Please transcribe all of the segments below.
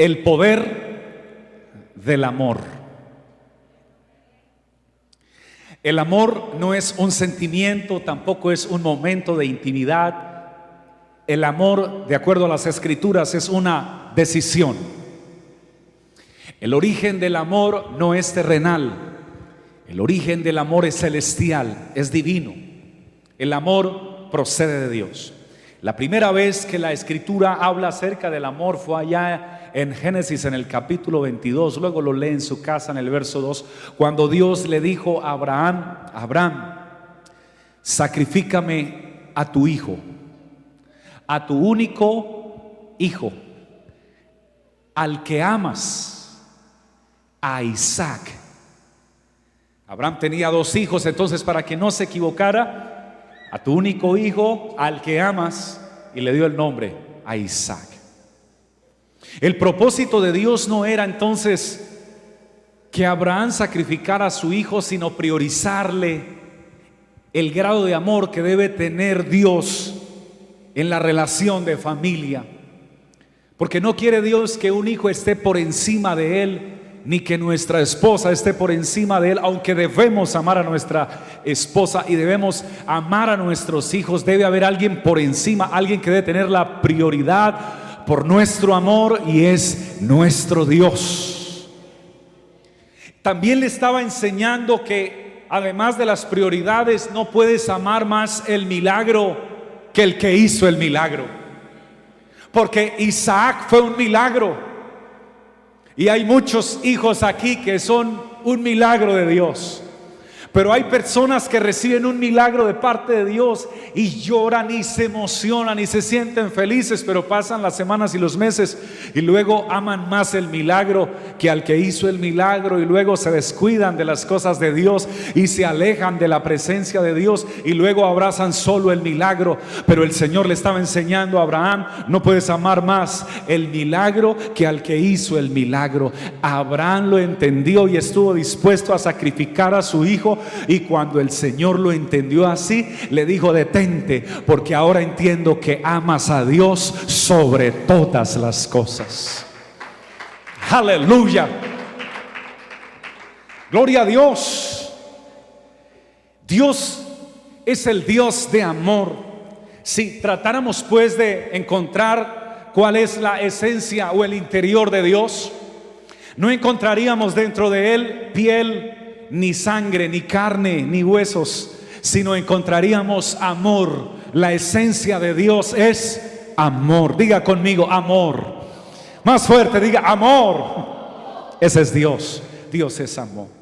El poder del amor. El amor no es un sentimiento, tampoco es un momento de intimidad. El amor, de acuerdo a las escrituras, es una decisión. El origen del amor no es terrenal. El origen del amor es celestial, es divino. El amor procede de Dios. La primera vez que la escritura habla acerca del amor fue allá en Génesis en el capítulo 22, luego lo lee en su casa en el verso 2, cuando Dios le dijo a Abraham, Abraham, sacrifícame a tu hijo, a tu único hijo, al que amas, a Isaac. Abraham tenía dos hijos, entonces para que no se equivocara, a tu único hijo, al que amas, y le dio el nombre a Isaac. El propósito de Dios no era entonces que Abraham sacrificara a su hijo, sino priorizarle el grado de amor que debe tener Dios en la relación de familia. Porque no quiere Dios que un hijo esté por encima de él, ni que nuestra esposa esté por encima de él, aunque debemos amar a nuestra esposa y debemos amar a nuestros hijos, debe haber alguien por encima, alguien que debe tener la prioridad por nuestro amor y es nuestro Dios. También le estaba enseñando que además de las prioridades no puedes amar más el milagro que el que hizo el milagro. Porque Isaac fue un milagro. Y hay muchos hijos aquí que son un milagro de Dios. Pero hay personas que reciben un milagro de parte de Dios y lloran y se emocionan y se sienten felices, pero pasan las semanas y los meses y luego aman más el milagro que al que hizo el milagro y luego se descuidan de las cosas de Dios y se alejan de la presencia de Dios y luego abrazan solo el milagro. Pero el Señor le estaba enseñando a Abraham, no puedes amar más el milagro que al que hizo el milagro. Abraham lo entendió y estuvo dispuesto a sacrificar a su hijo y cuando el Señor lo entendió así, le dijo, detente, porque ahora entiendo que amas a Dios sobre todas las cosas. Aleluya. Gloria a Dios. Dios es el Dios de amor. Si tratáramos pues de encontrar cuál es la esencia o el interior de Dios, no encontraríamos dentro de él piel, ni sangre, ni carne, ni huesos, sino encontraríamos amor. La esencia de Dios es amor. Diga conmigo, amor. Más fuerte, diga amor. Ese es Dios. Dios es amor.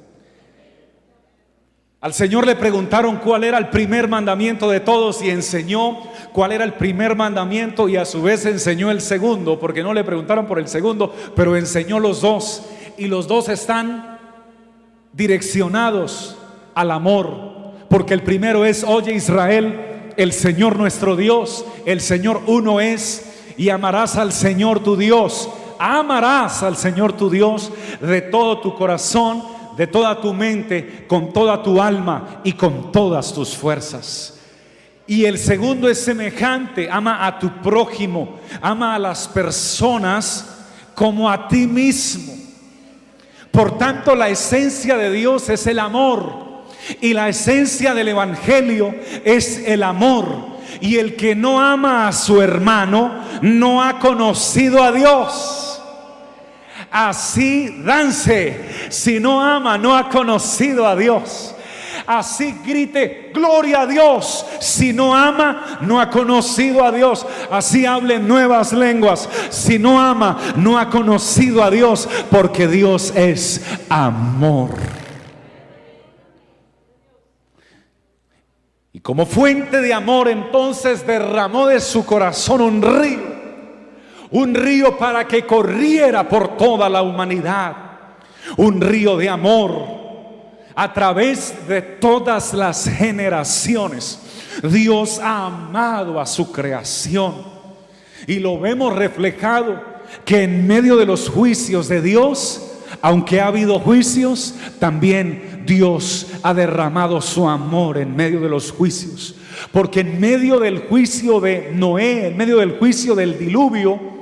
Al Señor le preguntaron cuál era el primer mandamiento de todos y enseñó cuál era el primer mandamiento y a su vez enseñó el segundo, porque no le preguntaron por el segundo, pero enseñó los dos. Y los dos están direccionados al amor, porque el primero es, oye Israel, el Señor nuestro Dios, el Señor uno es, y amarás al Señor tu Dios, amarás al Señor tu Dios de todo tu corazón, de toda tu mente, con toda tu alma y con todas tus fuerzas. Y el segundo es semejante, ama a tu prójimo, ama a las personas como a ti mismo. Por tanto, la esencia de Dios es el amor. Y la esencia del Evangelio es el amor. Y el que no ama a su hermano no ha conocido a Dios. Así danse. Si no ama, no ha conocido a Dios. Así grite, gloria a Dios. Si no ama, no ha conocido a Dios. Así hable nuevas lenguas. Si no ama, no ha conocido a Dios. Porque Dios es amor. Y como fuente de amor entonces derramó de su corazón un río, un río para que corriera por toda la humanidad, un río de amor a través de todas las generaciones. Dios ha amado a su creación y lo vemos reflejado que en medio de los juicios de Dios, aunque ha habido juicios, también Dios ha derramado su amor en medio de los juicios. Porque en medio del juicio de Noé, en medio del juicio del diluvio,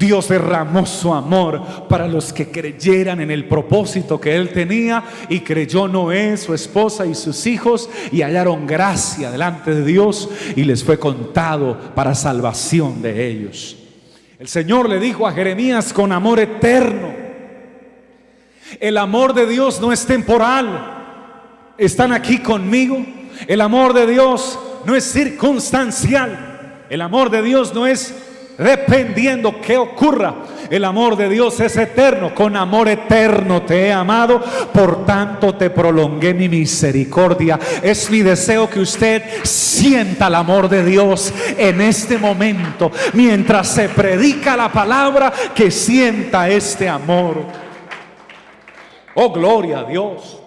Dios derramó su amor para los que creyeran en el propósito que Él tenía y creyó Noé, su esposa y sus hijos y hallaron gracia delante de Dios y les fue contado para salvación de ellos. El Señor le dijo a Jeremías con amor eterno, el amor de Dios no es temporal. ¿Están aquí conmigo? El amor de Dios no es circunstancial. El amor de Dios no es dependiendo que ocurra. El amor de Dios es eterno, con amor eterno te he amado, por tanto te prolongué mi misericordia. Es mi deseo que usted sienta el amor de Dios en este momento, mientras se predica la palabra, que sienta este amor. Oh, gloria a Dios.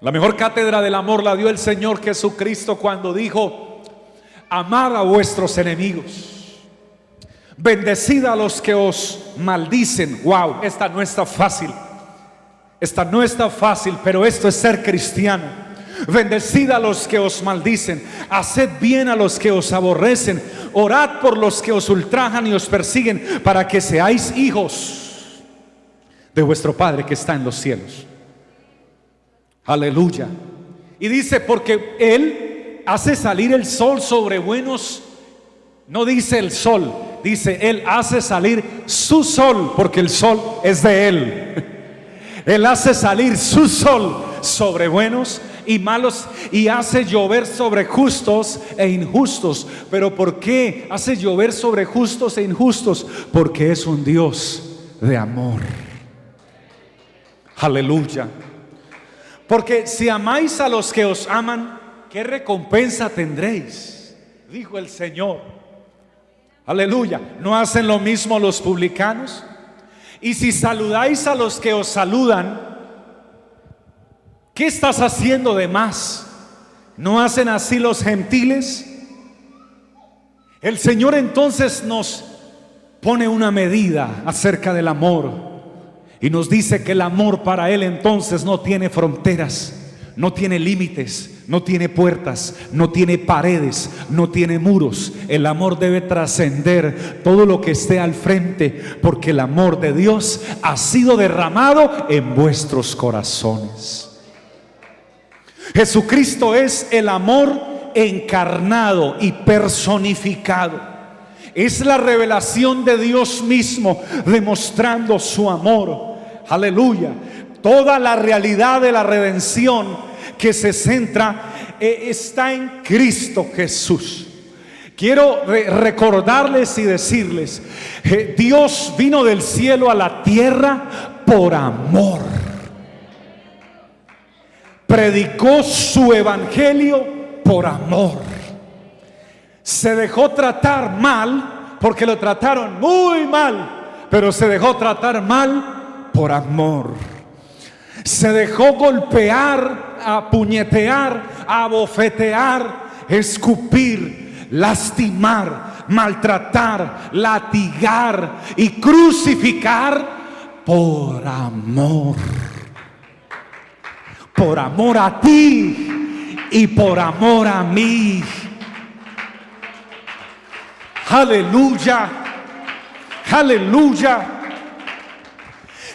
La mejor cátedra del amor la dio el Señor Jesucristo cuando dijo, amad a vuestros enemigos, bendecid a los que os maldicen. Wow, esta no está fácil. Esta no está fácil, pero esto es ser cristiano. Bendecid a los que os maldicen, haced bien a los que os aborrecen, orad por los que os ultrajan y os persiguen, para que seáis hijos de vuestro Padre que está en los cielos. Aleluya. Y dice, porque Él hace salir el sol sobre buenos, no dice el sol, dice Él hace salir su sol, porque el sol es de Él. Él hace salir su sol sobre buenos y malos y hace llover sobre justos e injustos. Pero ¿por qué hace llover sobre justos e injustos? Porque es un Dios de amor. Aleluya. Porque si amáis a los que os aman, ¿qué recompensa tendréis? Dijo el Señor. Aleluya. ¿No hacen lo mismo los publicanos? Y si saludáis a los que os saludan, ¿qué estás haciendo de más? ¿No hacen así los gentiles? El Señor entonces nos pone una medida acerca del amor y nos dice que el amor para Él entonces no tiene fronteras, no tiene límites, no tiene puertas, no tiene paredes, no tiene muros. El amor debe trascender todo lo que esté al frente, porque el amor de Dios ha sido derramado en vuestros corazones. Jesucristo es el amor encarnado y personificado. Es la revelación de Dios mismo demostrando su amor. Aleluya. Toda la realidad de la redención que se centra eh, está en Cristo Jesús. Quiero recordarles y decirles, eh, Dios vino del cielo a la tierra por amor. Predicó su evangelio por amor. Se dejó tratar mal porque lo trataron muy mal, pero se dejó tratar mal por amor. Se dejó golpear, apuñetear, abofetear, escupir, lastimar, maltratar, latigar y crucificar por amor. Por amor a ti y por amor a mí. Aleluya. Aleluya.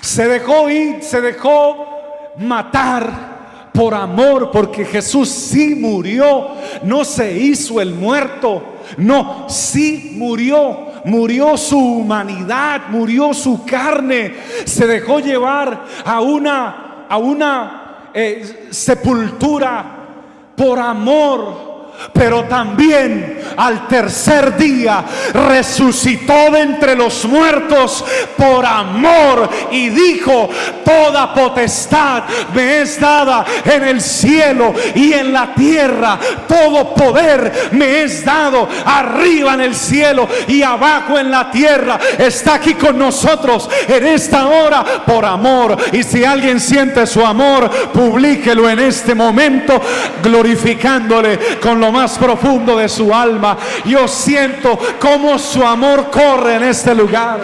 Se dejó ir, se dejó matar por amor, porque Jesús sí murió, no se hizo el muerto, no, sí murió, murió su humanidad, murió su carne, se dejó llevar a una, a una eh, sepultura por amor pero también al tercer día resucitó de entre los muertos por amor y dijo, toda potestad me es dada en el cielo y en la tierra, todo poder me es dado arriba en el cielo y abajo en la tierra. Está aquí con nosotros en esta hora por amor. Y si alguien siente su amor, publíquelo en este momento, glorificándole con lo más profundo de su alma. Yo siento cómo su amor corre en este lugar.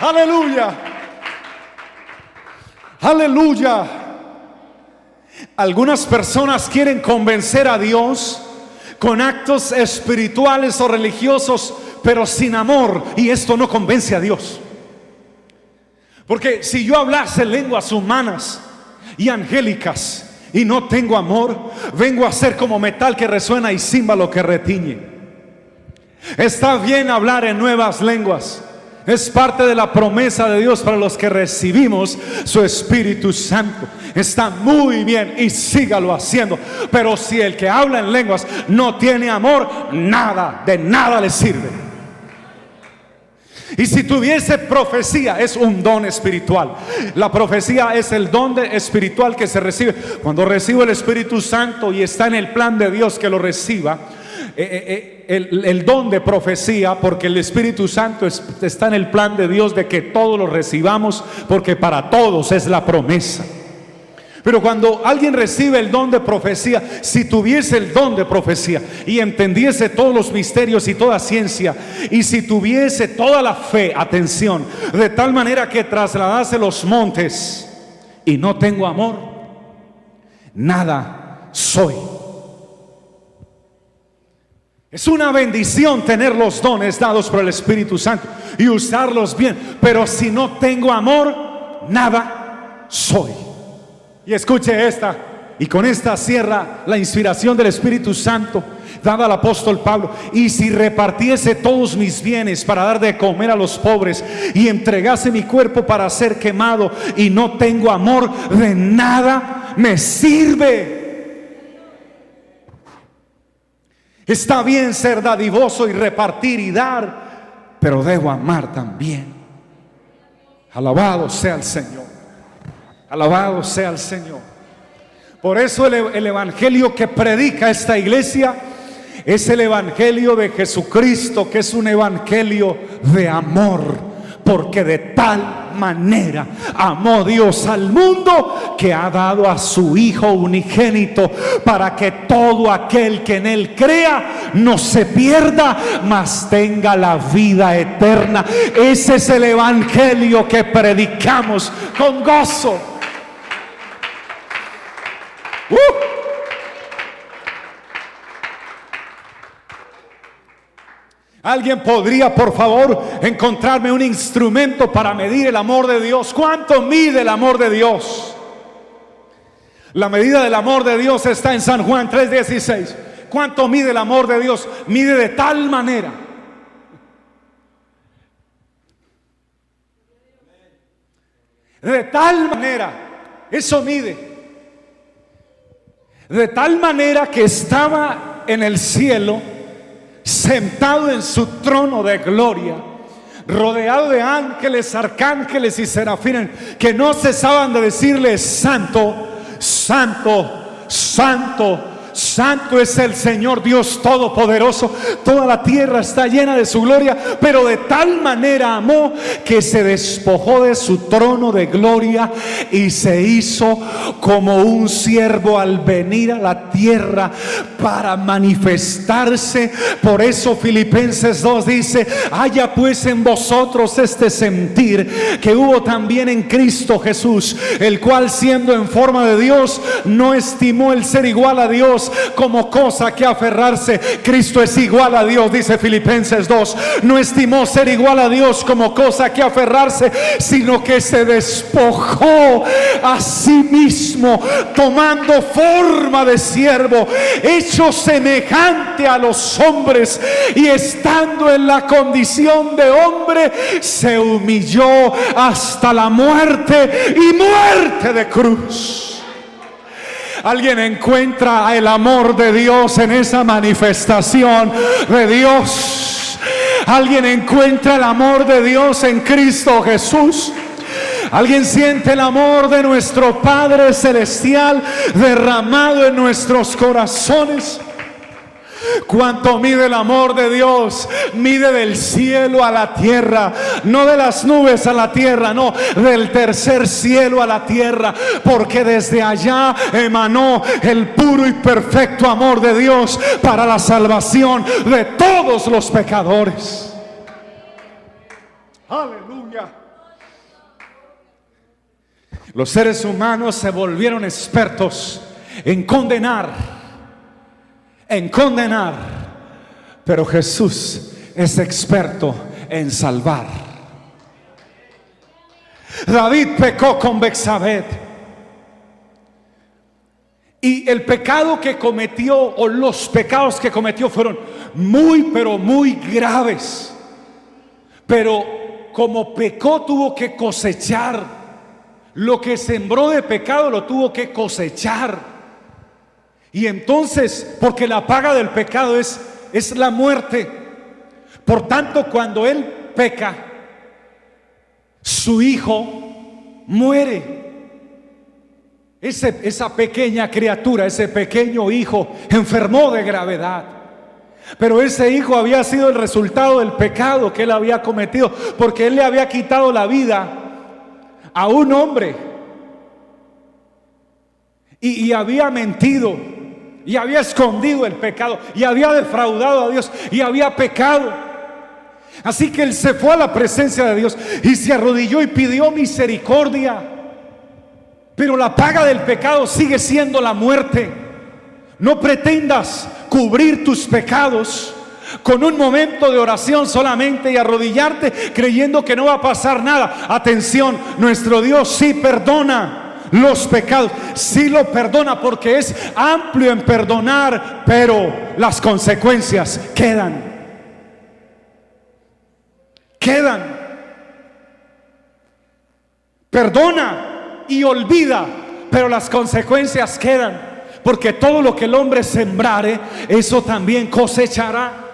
Aleluya. Aleluya. Algunas personas quieren convencer a Dios con actos espirituales o religiosos, pero sin amor. Y esto no convence a Dios. Porque si yo hablase lenguas humanas y angélicas y no tengo amor, vengo a ser como metal que resuena y címbalo que retiñe. Está bien hablar en nuevas lenguas. Es parte de la promesa de Dios para los que recibimos su Espíritu Santo. Está muy bien y sígalo haciendo. Pero si el que habla en lenguas no tiene amor, nada, de nada le sirve. Y si tuviese profecía, es un don espiritual. La profecía es el don espiritual que se recibe. Cuando recibo el Espíritu Santo y está en el plan de Dios que lo reciba, eh, eh, eh, el, don de profecía, porque el Espíritu Santo está en el plan de Dios de que todos lo recibamos, porque para todos es la promesa. Pero cuando alguien recibe el don de profecía, si tuviese el don de profecía y entendiese todos los misterios y toda ciencia, y si tuviese toda la fe, atención, de tal manera que trasladase los montes y no tengo amor, nada soy. Es una bendición tener los dones dados por el Espíritu Santo y usarlos bien, pero si no tengo amor, nada soy. Y escuche esta, y con esta cierra la inspiración del Espíritu Santo dada al apóstol Pablo. Y si repartiese todos mis bienes para dar de comer a los pobres y entregase mi cuerpo para ser quemado y no tengo amor, de nada me sirve. Está bien ser dadivoso y repartir y dar, pero debo amar también. Alabado sea el Señor. Alabado sea el Señor. Por eso el, Evangelio que predica esta iglesia es el Evangelio de Jesucristo, que es un Evangelio de amor. Porque de tal manera amó Dios al mundo que ha dado a su Hijo unigénito para que todo aquel que en Él crea no se pierda, mas tenga la vida eterna. Ese es el Evangelio que predicamos con gozo. Uh. ¿Alguien podría, por favor, encontrarme un instrumento para medir el amor de Dios? ¿Cuánto mide el amor de Dios? La medida del amor de Dios está en San Juan 3:16. ¿Cuánto mide el amor de Dios? Mide de tal manera. De tal manera. Eso mide. De tal manera que estaba en el cielo, sentado en su trono de gloria, rodeado de ángeles, arcángeles y serafines, que no cesaban de decirle, santo, santo, santo Santo es el Señor Dios Todopoderoso. Toda la tierra está llena de su gloria, pero de tal manera amó que se despojó de su trono de gloria y se hizo como un siervo al venir a la tierra para manifestarse. Por eso Filipenses 2 dice, haya pues en vosotros este sentir que hubo también en Cristo Jesús, el cual siendo en forma de Dios, no estimó el ser igual a Dios como cosa que aferrarse. Cristo es igual a Dios, dice Filipenses 2. No estimó ser igual a Dios como cosa que aferrarse, sino que se despojó a sí mismo, tomando forma de siervo, hecho semejante a los hombres y estando en la condición de hombre, se humilló hasta la muerte y muerte de cruz. Alguien encuentra el amor de Dios en esa manifestación de Dios. Alguien encuentra el amor de Dios en Cristo Jesús. Alguien siente el amor de nuestro Padre Celestial derramado en nuestros corazones. Cuánto mide el amor de Dios, mide del cielo a la tierra, no de las nubes a la tierra, no, del tercer cielo a la tierra, porque desde allá emanó el puro y perfecto amor de Dios para la salvación de todos los pecadores. Aleluya. Los seres humanos se volvieron expertos en condenar en condenar, pero Jesús es experto en salvar. David pecó con Bexabed. Y el pecado que cometió, o los pecados que cometió, fueron muy, pero muy graves. Pero como pecó, tuvo que cosechar. Lo que sembró de pecado lo tuvo que cosechar. Y entonces, porque la paga del pecado es, es la muerte. Por tanto, cuando él peca, su hijo muere. Esa pequeña criatura, ese pequeño hijo, enfermó de gravedad. Pero ese hijo había sido el resultado del pecado que él había cometido, porque él le había quitado la vida a un hombre y había mentido y había escondido el pecado y había defraudado a Dios y había pecado. Así que él se fue a la presencia de Dios y se arrodilló y pidió misericordia. Pero la paga del pecado sigue siendo la muerte. No pretendas cubrir tus pecados con un momento de oración solamente y arrodillarte creyendo que no va a pasar nada. Atención, nuestro Dios sí perdona los pecados. Sí lo perdona porque es amplio en perdonar, pero las consecuencias quedan. Quedan. Perdona y olvida, pero las consecuencias quedan. Porque todo lo que el hombre sembrare, eso también cosechará.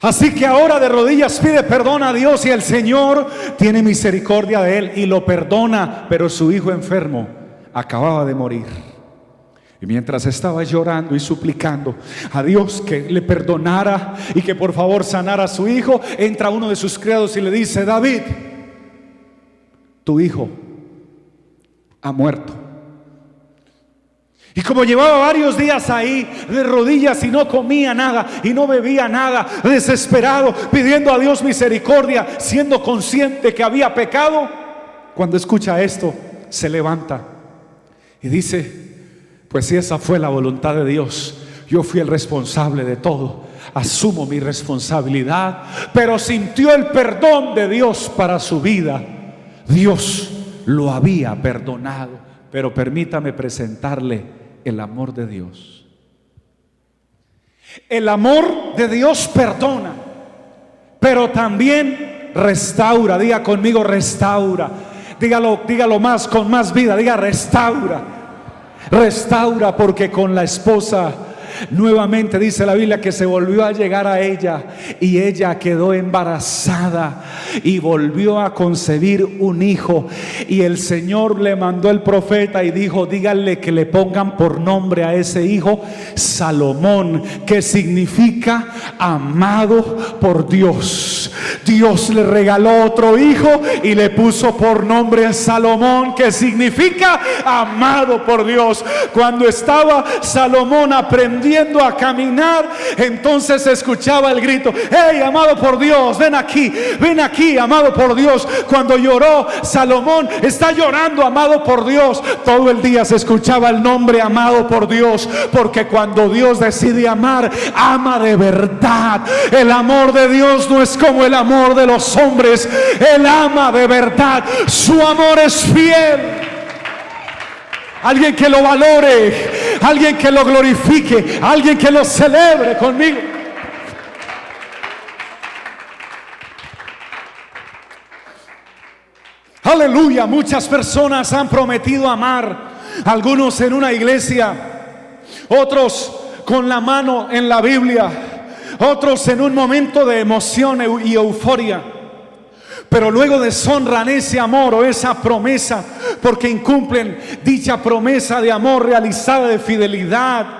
Así que ahora de rodillas pide perdón a Dios y el Señor tiene misericordia de él y lo perdona, pero su hijo enfermo acababa de morir. Y mientras estaba llorando y suplicando a Dios que le perdonara y que por favor sanara a su hijo, entra uno de sus criados y le dice, David, tu hijo ha muerto. Y como llevaba varios días ahí de rodillas y no comía nada y no bebía nada, desesperado, pidiendo a Dios misericordia, siendo consciente que había pecado, cuando escucha esto, se levanta y dice, pues si esa fue la voluntad de Dios, yo fui el responsable de todo, asumo mi responsabilidad, pero sintió el perdón de Dios para su vida. Dios lo había perdonado, pero permítame presentarle el amor de Dios. El amor de Dios perdona, pero también restaura. Diga conmigo, restaura. Dígalo, dígalo más, con más vida. Diga, restaura. Restaura porque con la esposa Nuevamente dice la Biblia que se volvió a llegar a ella y ella quedó embarazada y volvió a concebir un hijo. Y el Señor le mandó el profeta y dijo, díganle que le pongan por nombre a ese hijo Salomón, que significa amado por Dios. Dios le regaló otro hijo y le puso por nombre Salomón, que significa amado por Dios. Cuando estaba Salomón aprendiendo a caminar, entonces escuchaba el grito, hey, amado por Dios, ven aquí, ven aquí, amado por Dios. Cuando lloró Salomón, está llorando, amado por Dios. Todo el día se escuchaba el nombre amado por Dios, porque cuando Dios decide amar, ama de verdad. El amor de Dios no es como el amor de los hombres, Él ama de verdad. Su amor es fiel. Alguien que lo valore, alguien que lo glorifique, alguien que lo celebre conmigo. Aleluya, muchas personas han prometido amar Algunos en una iglesia, otros con la mano en la Biblia, otros en un momento de emoción y euforia. Pero luego deshonran ese amor o esa promesa porque incumplen dicha promesa de amor realizada de fidelidad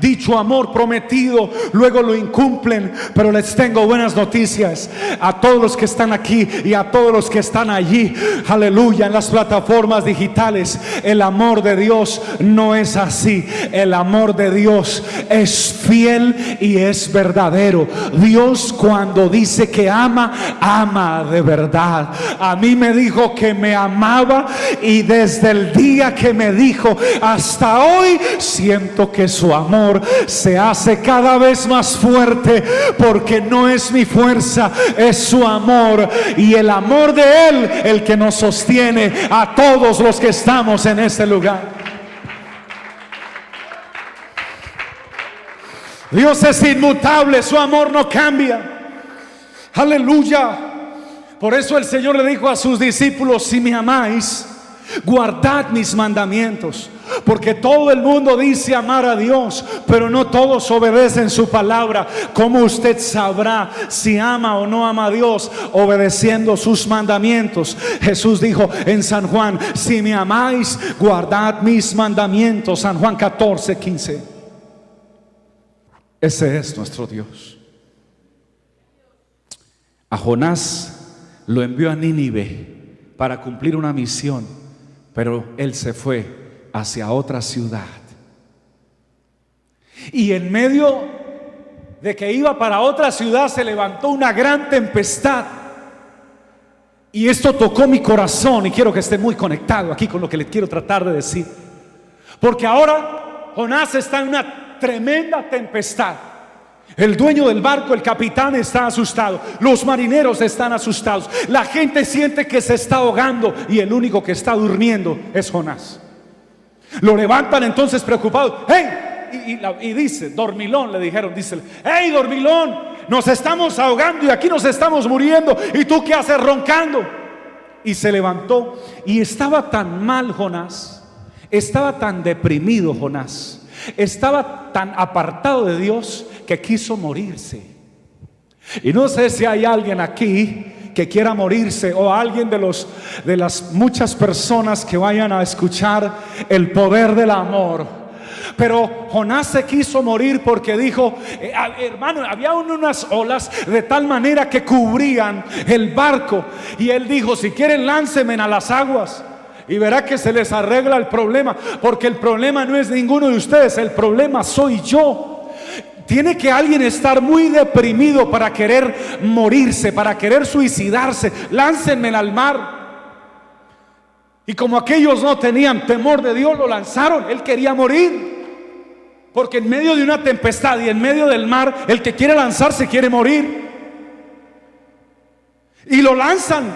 dicho amor prometido, luego lo incumplen. Pero les tengo buenas noticias a todos los que están aquí y a todos los que están allí. Aleluya, en las plataformas digitales. El amor de Dios no es así. El amor de Dios es fiel y es verdadero. Dios cuando dice que ama, ama de verdad. A mí me dijo que me amaba y desde el día que me dijo hasta hoy siento que su amor se hace cada vez más fuerte porque no es mi fuerza, es su amor y el amor de Él el que nos sostiene a todos los que estamos en este lugar. Dios es inmutable, su amor no cambia. Aleluya. Por eso el Señor le dijo a sus discípulos, si me amáis, guardad mis mandamientos. Porque todo el mundo dice amar a Dios, pero no todos obedecen su palabra. ¿Cómo usted sabrá si ama o no ama a Dios obedeciendo sus mandamientos? Jesús dijo en San Juan, si me amáis, guardad mis mandamientos. San Juan 14, 15. Ese es nuestro Dios. A Jonás lo envió a Nínive para cumplir una misión, pero él se fue hacia otra ciudad. Y en medio de que iba para otra ciudad se levantó una gran tempestad. Y esto tocó mi corazón y quiero que esté muy conectado aquí con lo que le quiero tratar de decir. Porque ahora Jonás está en una tremenda tempestad. El dueño del barco, el capitán está asustado. Los marineros están asustados. La gente siente que se está ahogando y el único que está durmiendo es Jonás. Lo levantan entonces preocupados. ¡Hey! Y, dice, dormilón, le dijeron, dice, ¡Hey, dormilón! Nos estamos ahogando y aquí nos estamos muriendo. ¿Y tú qué haces roncando? Y se levantó y estaba tan mal Jonás, estaba tan deprimido Jonás, estaba tan apartado de Dios que quiso morirse. Y no sé si hay alguien aquí quiera morirse o alguien de los de las muchas personas que vayan a escuchar el poder del amor. Pero Jonás se quiso morir porque dijo, eh, hermano, había unas olas de tal manera que cubrían el barco. Y él dijo, si quieren láncenme a las aguas. Y verá que se les arregla el problema. Porque el problema no es ninguno de ustedes, el problema soy yo. Tiene que alguien estar muy deprimido para querer morirse, para querer suicidarse. Láncenme al mar. Y como aquellos no tenían temor de Dios, lo lanzaron. Él quería morir. Porque en medio de una tempestad y en medio del mar, el que quiere lanzarse quiere morir. Y lo lanzan.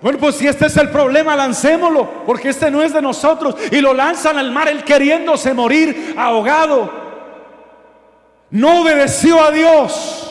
Bueno, pues si este es el problema, lancémoslo, porque este no es de nosotros. Y lo lanzan al mar, él queriéndose morir ahogado. No obedeció a Dios,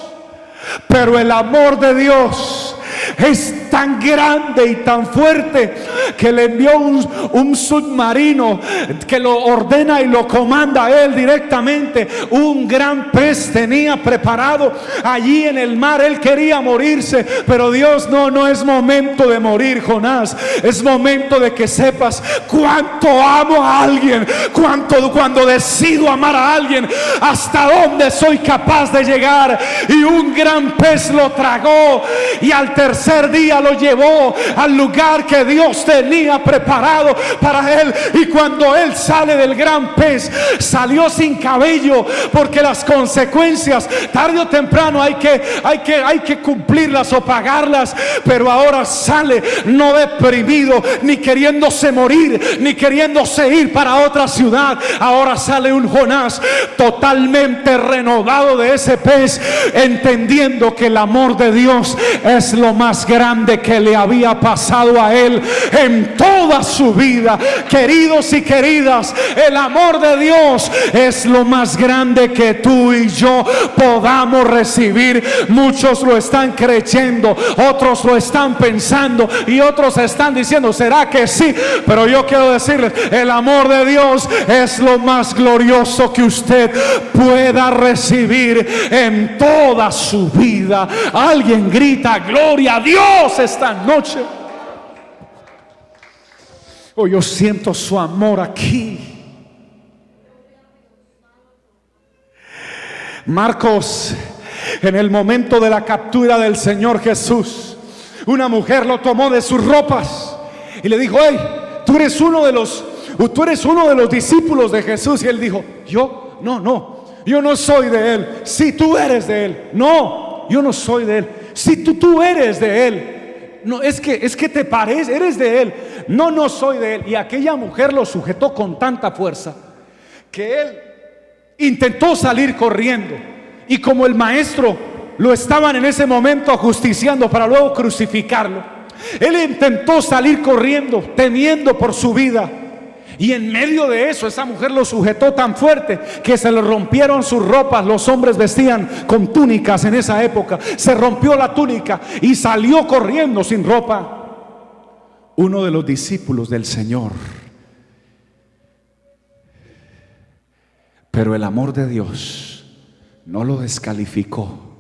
pero el amor de Dios es tan grande y tan fuerte que le envió un, submarino que lo ordena y lo comanda a él directamente. Un gran pez tenía preparado allí en el mar. Él quería morirse, pero Dios no, no es momento de morir, Jonás. Es momento de que sepas cuánto amo a alguien, cuánto cuando decido amar a alguien, hasta dónde soy capaz de llegar. Y un gran pez lo tragó y al tercer día lo llevó al lugar que Dios tenía preparado para él. Y cuando él sale del gran pez, salió sin cabello, porque las consecuencias tarde o temprano hay que, hay que, hay que cumplirlas o pagarlas. Pero ahora sale no deprimido, ni queriéndose morir, ni queriéndose ir para otra ciudad. Ahora sale un Jonás totalmente renovado de ese pez, entendiendo que el amor de Dios es lo más grande que le había pasado a él en toda su vida. Queridos y queridas, el amor de Dios es lo más grande que tú y yo podamos recibir. Muchos lo están creyendo, otros lo están pensando y otros están diciendo, ¿será que sí? Pero yo quiero decirles, el amor de Dios es lo más glorioso que usted pueda recibir en toda su vida. Alguien grita, gloria a Dios esta noche. Oh, yo siento su amor aquí. Marcos, en el momento de la captura del Señor Jesús, una mujer lo tomó de sus ropas y le dijo, hey, tú eres uno de los, tú eres uno de los discípulos de Jesús. Y él dijo, yo, no, no, yo no soy de él. Si tú eres de él, no, yo no soy de él. Si tú, tú eres de él, no, es que, es que te parece, eres de él. No, no soy de él. Y aquella mujer lo sujetó con tanta fuerza que él intentó salir corriendo. Y como el maestro lo estaban en ese momento ajusticiando para luego crucificarlo, él intentó salir corriendo, temiendo por su vida. Y en medio de eso, esa mujer lo sujetó tan fuerte que se le rompieron sus ropas. Los hombres vestían con túnicas en esa época. Se rompió la túnica y salió corriendo sin ropa. Uno de los discípulos del Señor. Pero el amor de Dios no lo descalificó.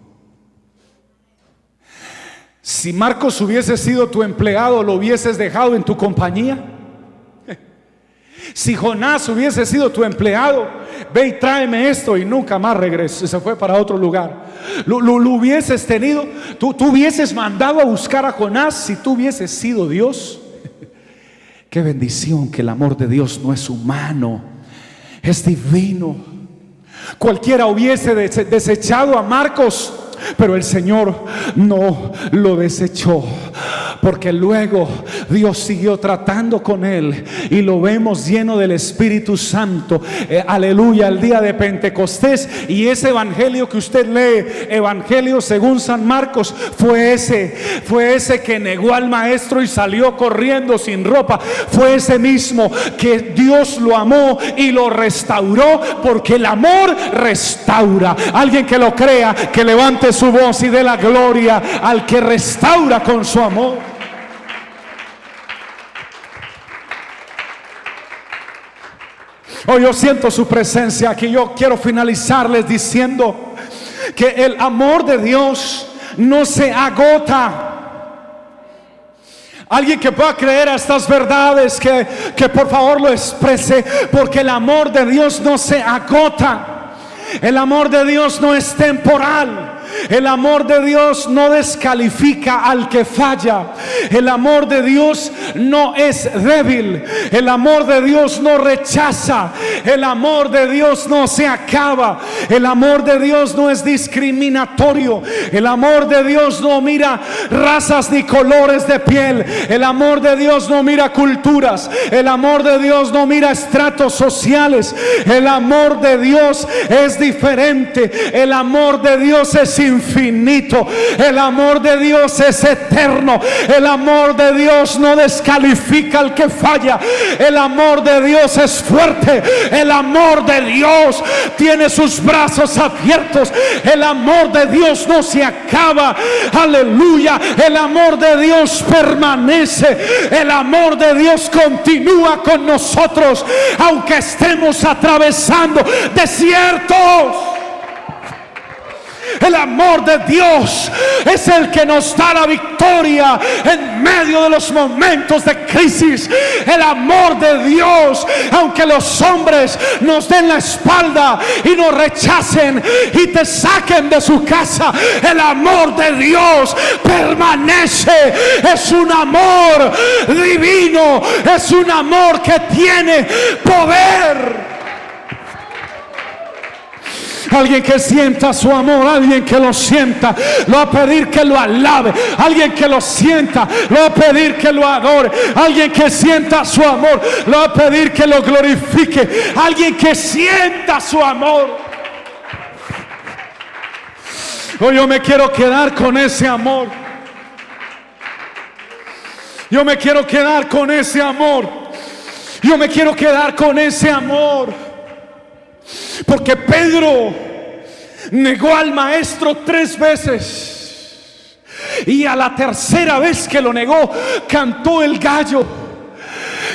Si Marcos hubiese sido tu empleado, ¿lo hubieses dejado en tu compañía? Si Jonás hubiese sido tu empleado, ve y tráeme esto y nunca más regresó, se fue para otro lugar. Lo, hubieses tenido, tú, tú hubieses mandado a buscar a Jonás si tú hubieses sido Dios. Qué bendición que el amor de Dios no es humano, es divino. Cualquiera hubiese desechado a Marcos, pero el Señor no lo desechó porque luego Dios siguió tratando con él y lo vemos lleno del Espíritu Santo. Eh, aleluya, el día de Pentecostés y ese evangelio que usted lee, evangelio según San Marcos, fue ese, fue ese que negó al maestro y salió corriendo sin ropa, fue ese mismo que Dios lo amó y lo restauró porque el amor restaura. Alguien que lo crea, que levante su voz y dé la gloria al que restaura con su amor. Hoy yo siento su presencia aquí. Yo quiero finalizarles diciendo que el amor de Dios no se agota. Alguien que pueda creer a estas verdades, que, que por favor lo exprese, porque el amor de Dios no se agota. El amor de Dios no es temporal. El amor de Dios no descalifica al que falla. El amor de Dios no es débil. El amor de Dios no rechaza. El amor de Dios no se acaba. El amor de Dios no es discriminatorio. El amor de Dios no mira razas ni colores de piel. El amor de Dios no mira culturas. El amor de Dios no mira estratos sociales. El amor de Dios es diferente. El amor de Dios es infinito. El amor de Dios es eterno. El amor de Dios no descalifica al que falla. El amor de Dios es fuerte. El amor de Dios tiene sus brazos abiertos. El amor de Dios no se acaba. Aleluya. El amor de Dios permanece. El amor de Dios continúa con nosotros. Aunque estemos atravesando desiertos. El amor de Dios es el que nos da la victoria en medio de los momentos de crisis. El amor de Dios, aunque los hombres nos den la espalda y nos rechacen y te saquen de su casa, el amor de Dios permanece. Es un amor divino, es un amor que tiene poder. Alguien que sienta su amor, alguien que lo sienta, lo va a pedir que lo alabe. Alguien que lo sienta, lo va a pedir que lo adore. Alguien que sienta su amor, lo va a pedir que lo glorifique. Alguien que sienta su amor. Hoy yo me quiero quedar con ese amor. Yo me quiero quedar con ese amor. Yo me quiero quedar con ese amor. Porque Pedro negó al maestro tres veces. Y a la tercera vez que lo negó, cantó el gallo.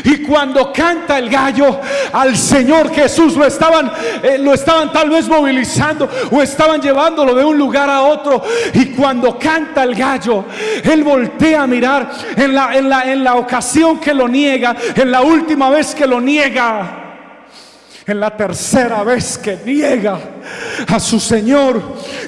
Y cuando canta el gallo al Señor Jesús, lo estaban, eh, lo estaban tal vez movilizando o estaban llevándolo de un lugar a otro. Y cuando canta el gallo, él voltea a mirar en la, en la, en la ocasión que lo niega, en la última vez que lo niega. En la tercera vez que niega a su Señor,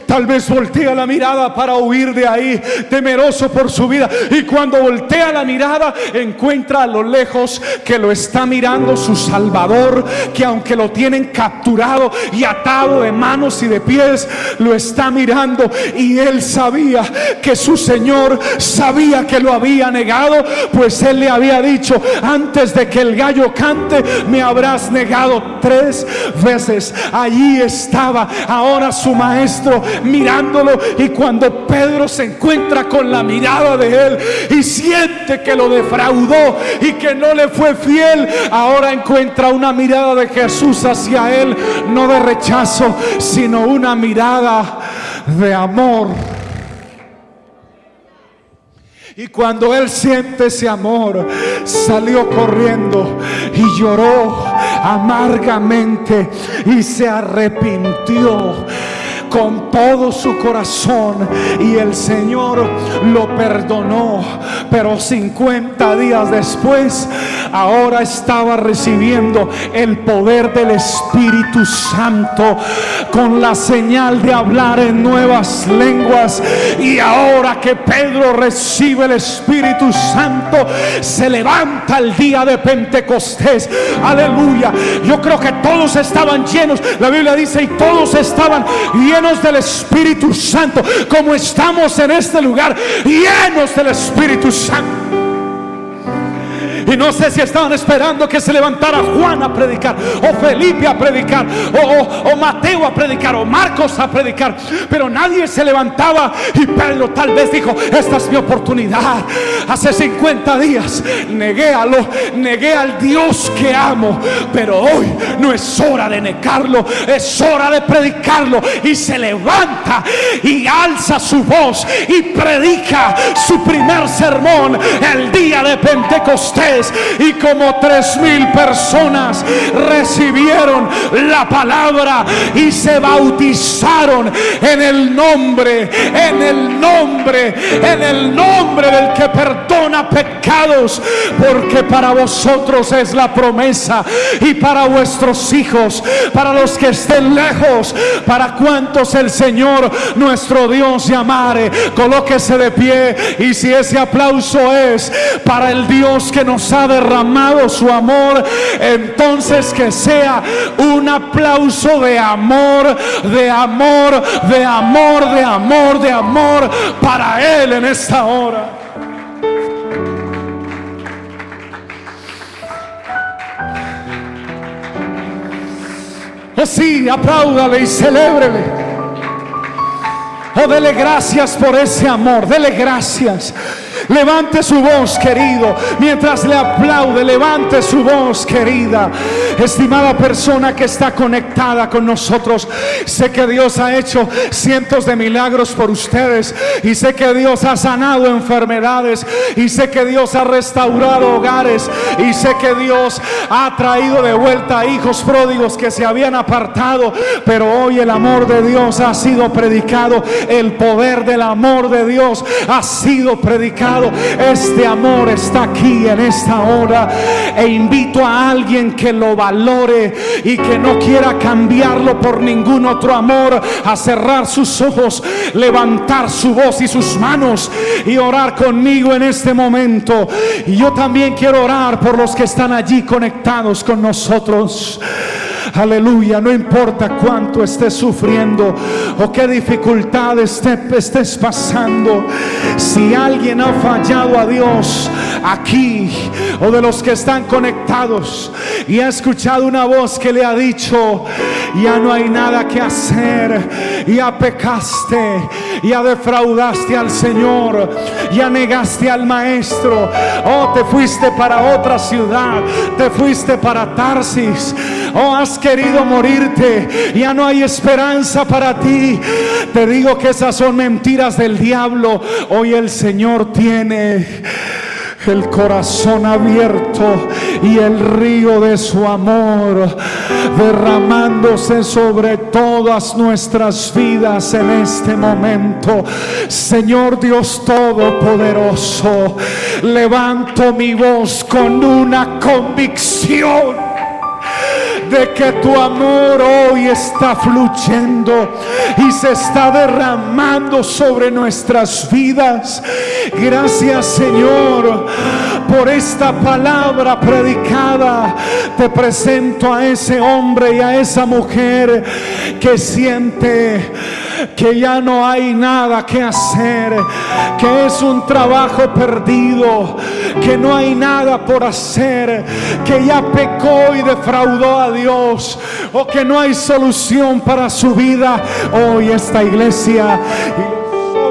tal vez voltea la mirada para huir de ahí, temeroso por su vida. Y cuando voltea la mirada, encuentra a lo lejos que lo está mirando su Salvador, que aunque lo tienen capturado y atado de manos y de pies, lo está mirando. Y él sabía que su Señor sabía que lo había negado, pues él le había dicho, antes de que el gallo cante, me habrás negado tres veces. Allí estaba ahora su maestro mirándolo y cuando Pedro se encuentra con la mirada de él y siente que lo defraudó y que no le fue fiel, ahora encuentra una mirada de Jesús hacia él, no de rechazo, sino una mirada de amor. Y cuando él siente ese amor, salió corriendo y lloró amargamente y se arrepintió con todo su corazón y el Señor lo perdonó. Pero 50 días después, ahora estaba recibiendo el poder del Espíritu Santo con la señal de hablar en nuevas lenguas. Y ahora que Pedro recibe el Espíritu Santo, se levanta el día de Pentecostés. Aleluya. Yo creo que todos estaban llenos. La Biblia dice, y todos estaban llenos del Espíritu Santo, como estamos en este lugar, llenos del Espíritu Santo. Y no sé si estaban esperando que se levantara Juan a predicar, o Felipe a predicar, o, Mateo a predicar, o Marcos a predicar. Pero nadie se levantaba y Pedro tal vez dijo, esta es mi oportunidad. Hace 50 días negué a lo, negué al Dios que amo. Pero hoy no es hora de negarlo, es hora de predicarlo. Y se levanta y alza su voz y predica su primer sermón el día de Pentecostés y como tres mil personas recibieron la palabra y se bautizaron en el nombre, en el nombre, en el nombre del que perdona pecados, porque para vosotros es la promesa y para vuestros hijos, para los que estén lejos, para cuantos el Señor nuestro Dios llamare, colóquese de pie y si ese aplauso es para el Dios que nos ha derramado su amor, entonces que sea un aplauso de amor, de amor, de amor, de amor, de amor para Él en esta hora. Oh sí, apláudale y celébrele. Oh, dele gracias por ese amor. Dele gracias. Levante su voz, querido. Mientras le aplaude, levante su voz, querida. Estimada persona que está conectada con nosotros. Sé que Dios ha hecho cientos de milagros por ustedes. Y sé que Dios ha sanado enfermedades. Y sé que Dios ha restaurado hogares. Y sé que Dios ha traído de vuelta a hijos pródigos que se habían apartado. Pero hoy el amor de Dios ha sido predicado. El poder del amor de Dios ha sido predicado este amor está aquí en esta hora. E invito a alguien que lo valore y que no quiera cambiarlo por ningún otro amor a cerrar sus ojos, levantar su voz y sus manos y orar conmigo en este momento. Y yo también quiero orar por los que están allí conectados con nosotros. Aleluya, no importa cuánto estés sufriendo o qué dificultades estés pasando. Si alguien ha fallado a Dios aquí o de los que están conectados y ha escuchado una voz que le ha dicho, ya no hay nada que hacer, ya pecaste, ya defraudaste al Señor, ya negaste al Maestro, oh, te fuiste para otra ciudad, te fuiste para Tarsis, oh, has querido morirte, ya no hay esperanza para ti. Te digo que esas son mentiras del diablo. Hoy el Señor tiene el corazón abierto y el río de su amor derramándose sobre todas nuestras vidas en este momento. Señor Dios Todopoderoso, levanto mi voz con una convicción de que tu amor hoy está fluyendo y se está derramando sobre nuestras vidas. Gracias Señor por esta palabra predicada. Te presento a ese hombre y a esa mujer que siente que ya no hay nada que hacer, que es un trabajo perdido, que no hay nada por hacer, que ya pecó y defraudó a Dios, o que no hay solución para su vida. Hoy esta iglesia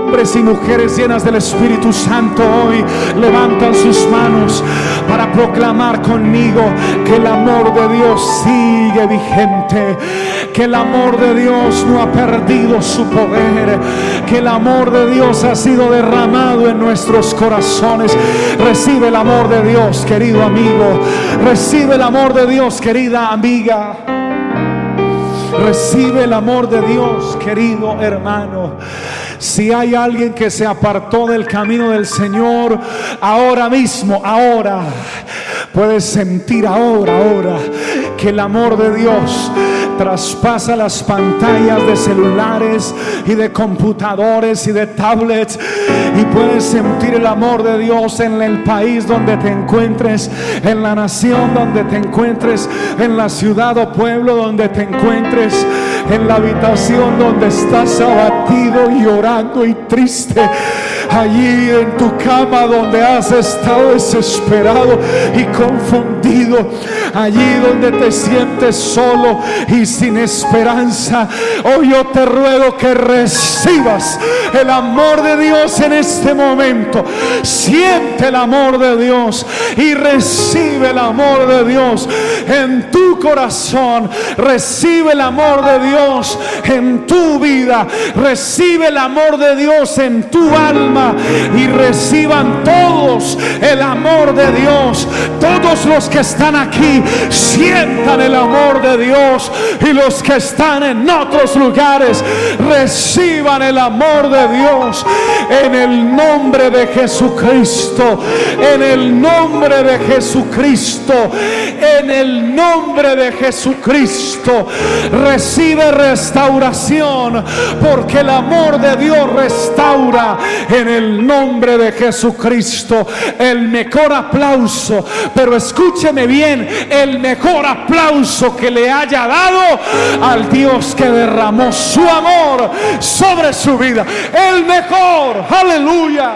hombres y mujeres llenas del Espíritu Santo hoy levantan sus manos para proclamar conmigo que el amor de Dios sigue vigente, que el amor de Dios no ha perdido su poder, que el amor de Dios ha sido derramado en nuestros corazones. Recibe el amor de Dios, querido amigo. Recibe el amor de Dios, querida amiga. Recibe el amor de Dios, querido hermano. Si hay alguien que se apartó del camino del Señor, ahora mismo, ahora, puedes sentir ahora, ahora, que el amor de Dios traspasa las pantallas de celulares y de computadores y de tablets y puedes sentir el amor de Dios en el país donde te encuentres, en la nación donde te encuentres, en la ciudad o pueblo donde te encuentres, en la habitación donde estás abatido llorando y triste, allí en tu cama donde has estado desesperado y confundido, allí donde te sientes solo y sin esperanza. Hoy yo te ruego que recibas el amor de Dios en este momento. Siente el amor de Dios y recibe el amor de Dios en tu corazón. Recibe el amor de Dios en tu vida. Recibe el amor de Dios en tu alma y reciban todos el amor de Dios. Todos los que están aquí sientan el amor de Dios y los que están en otros lugares reciban el amor de Dios en el nombre de Jesucristo, en el nombre de Jesucristo, en el nombre de Jesucristo. Recibe restauración porque el amor de Dios restaura en el nombre de Jesucristo. El mejor aplauso, pero escúcheme bien, el mejor aplauso que le haya dado al Dios que derramó su amor sobre su vida. El mejor, aleluya.